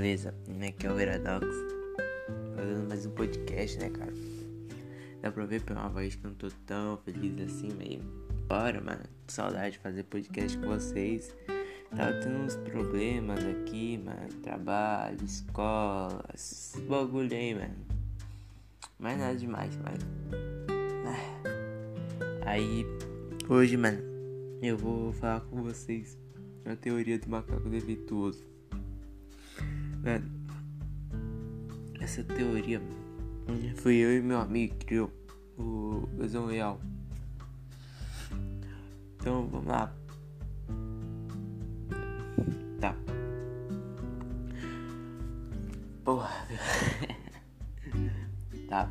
beleza? Aqui é o Veradox Fazendo mais um podcast, né, cara? Dá pra ver pela voz que eu não tô tão feliz assim, meio Bora, mano, saudade de fazer podcast com vocês Tava tendo uns problemas aqui, mano Trabalho, escola, bagulho aí, mano Mas nada demais, mano ah. Aí, hoje, mano Eu vou falar com vocês a teoria do macaco defeituoso. Mano, essa teoria foi eu e meu amigo que criou o Visão Real. Então vamos lá. Tá. Porra. tá.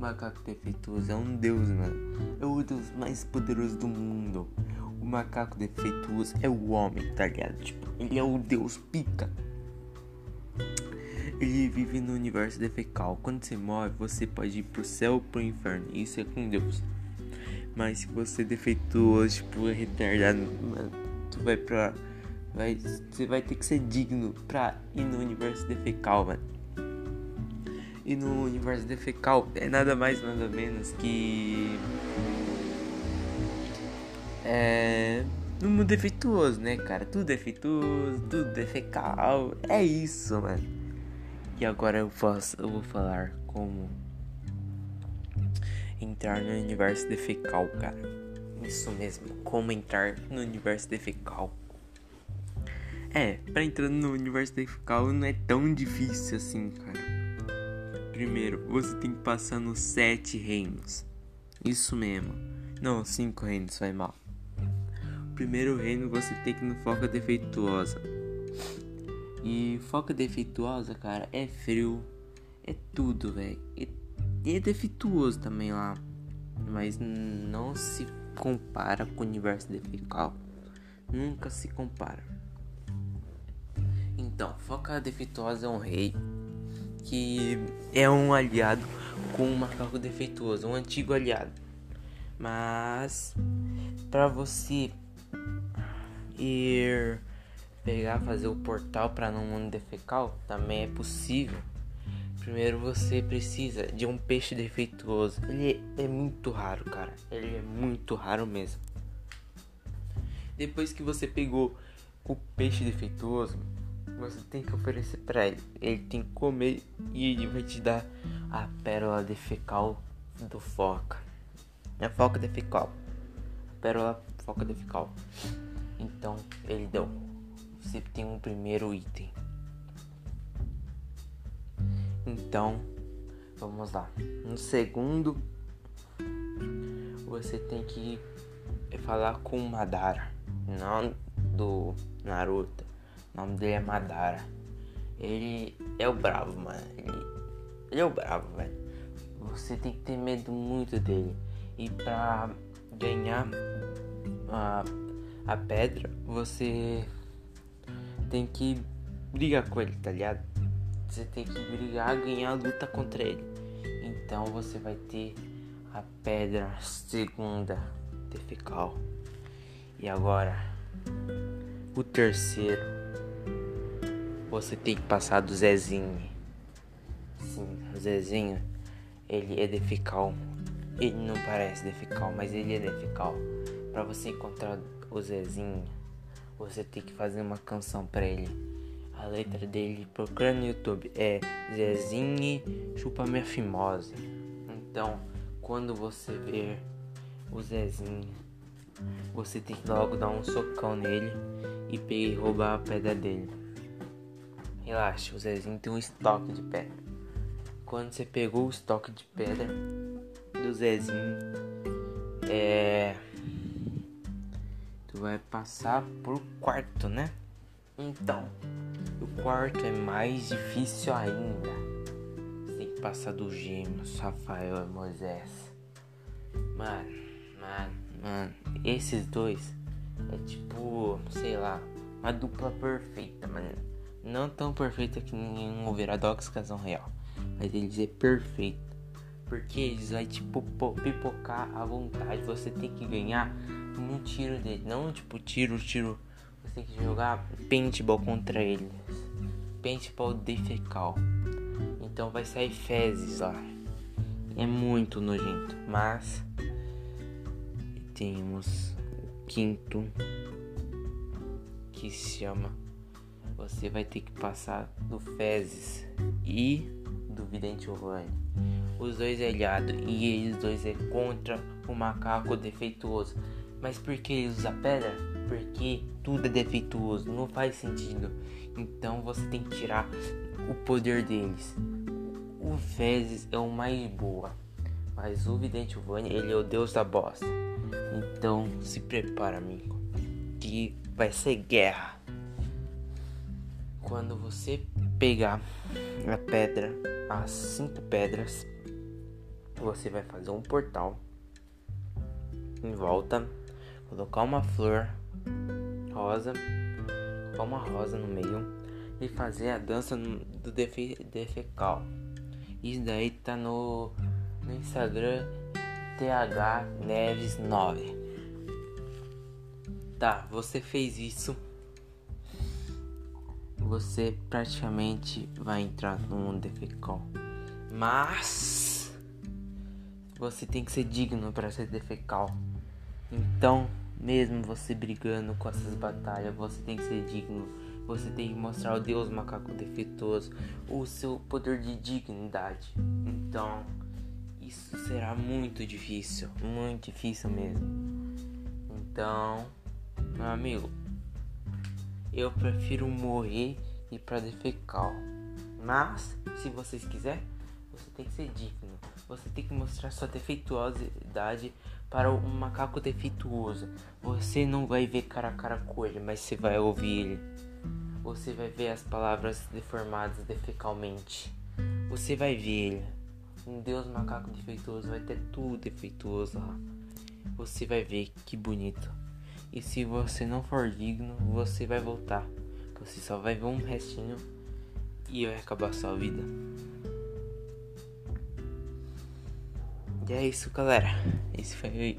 Macaco defeituoso é um deus, mano. É o deus mais poderoso do mundo o macaco defeituoso é o homem, tá ligado? Tipo, ele é o deus pica. Ele vive no universo defecal. Quando você morre, você pode ir pro céu ou pro inferno. Isso é com Deus. Mas se você é defeituoso, tipo, retardado, mano, tu vai pra. Vai, você vai ter que ser digno pra ir no universo defecal, mano. E no universo defecal é nada mais nada menos que é. No mundo defeituoso, né, cara? Tudo defeituoso, tudo defecal. É isso, mano. E agora eu, eu vou falar como entrar no universo defecal, cara. Isso mesmo, como entrar no universo defecal. É, pra entrar no universo defecal não é tão difícil assim, cara. Primeiro, você tem que passar nos sete reinos. Isso mesmo. Não, cinco reinos, vai mal primeiro reino você tem que no foca defeituosa. E foca defeituosa, cara, é frio, é tudo, velho. E, é defeituoso também lá. Mas não se compara com o universo defecal. Nunca se compara. Então, foca defeituosa é um rei que é um aliado com um macaco defeituoso, um antigo aliado. Mas para você ir pegar, fazer o portal para no mundo defecal também é possível. Primeiro você precisa de um peixe defeituoso. Ele é muito raro, cara. Ele é muito raro mesmo. Depois que você pegou o peixe defeituoso, você tem que oferecer para ele. Ele tem que comer e ele vai te dar a pérola defecal do foca. A foca defecal. A pérola foca defecal. Então ele deu. Você tem um primeiro item. Então, vamos lá. No segundo, você tem que falar com Madara, não do Naruto. O nome dele é Madara. Ele é o bravo, mano. Ele, ele é o bravo, velho. Você tem que ter medo muito dele. E pra ganhar uh, a pedra, você tem que brigar com ele, tá ligado? Você tem que brigar, ganhar a luta contra ele. Então você vai ter a pedra segunda defecal. E agora, o terceiro, você tem que passar do Zezinho. Sim, o Zezinho, ele é defecal. Ele não parece defecal, mas ele é defecal. Para você encontrar o Zezinho, você tem que fazer uma canção para ele. A letra dele, procura no YouTube, é Zezinho Chupa Minha Fimose. Então, quando você ver o Zezinho, você tem que logo dar um socão nele e pegar e roubar a pedra dele. Relaxa, o Zezinho tem um estoque de pedra. Quando você pegou o estoque de pedra do Zezinho, é vai passar pro quarto, né? Então, o quarto é mais difícil ainda. Você tem que passar do Gêmeos, Rafael e Moisés. Mano, mano, mano, esses dois é tipo, sei lá, uma dupla perfeita, mano. Não tão perfeita que nenhum Overadox Casão Real, mas eles é perfeito. Porque eles vai tipo pipocar à vontade. Você tem que ganhar no tiro dele. Não tipo tiro, tiro. Você tem que jogar paintball contra eles. o defecal. Então vai sair fezes lá. É muito nojento. Mas temos o quinto que se chama Você vai ter que passar do fezes e do vidente urbano. Os dois é ilhado e eles dois é contra o macaco defeituoso. Mas por que ele usa pedra? Porque tudo é defeituoso, não faz sentido. Então você tem que tirar o poder deles. O Fezes é o mais boa, mas o Vidente Vani, ele é o deus da bosta. Então se prepara, amigo, que vai ser guerra. Quando você pegar a pedra, as cinco pedras, você vai fazer um portal em volta, colocar uma flor rosa, colocar uma rosa no meio e fazer a dança do defe, defecal. Isso daí tá no, no Instagram TH Neves 9. Tá, você fez isso. Você praticamente vai entrar no mundo defecal. Mas você tem que ser digno para ser defecal. Então, mesmo você brigando com essas batalhas, você tem que ser digno. Você tem que mostrar ao Deus macaco defeituoso o seu poder de dignidade. Então, isso será muito difícil, muito difícil mesmo. Então, meu amigo, eu prefiro morrer e para defecal. Mas, se vocês quiserem, você tem que ser digno. Você tem que mostrar sua defeituosidade para um macaco defeituoso. Você não vai ver cara a cara com ele, mas você vai ouvir ele. Você vai ver as palavras deformadas defecalmente. Você vai ver ele. Um Deus macaco defeituoso vai ter tudo defeituoso lá. Você vai ver que bonito. E se você não for digno, você vai voltar. Você só vai ver um restinho e vai acabar sua vida. E é isso, galera. Esse foi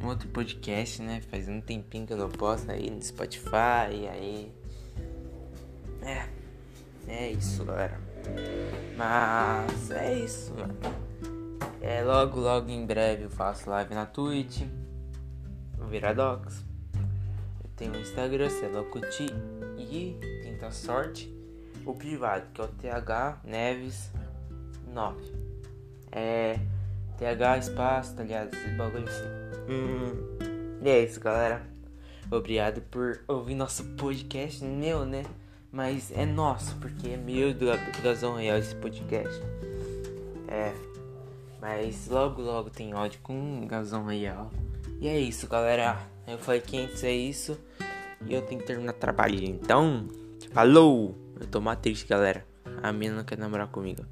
um outro podcast, né? Faz um tempinho que eu não posto aí no Spotify. E aí. É. É isso, galera. Mas é isso, mano. É logo, logo em breve eu faço live na Twitch. No Viradox. Eu tenho o Instagram, Celocuti. E tenta sorte. O privado, que é o TH Neves 9. É. TH espaço, tá ligado? Esse bagulho assim. Hum, e é isso, galera. Obrigado por ouvir nosso podcast, meu, né? Mas é nosso, porque é meu do Gazão Real esse podcast. É. Mas logo, logo tem áudio com Gazão Real. E é isso, galera. Eu falei que antes é isso. E eu tenho que terminar trabalho. Então, falou! Eu tô triste, galera. A mina não quer namorar comigo.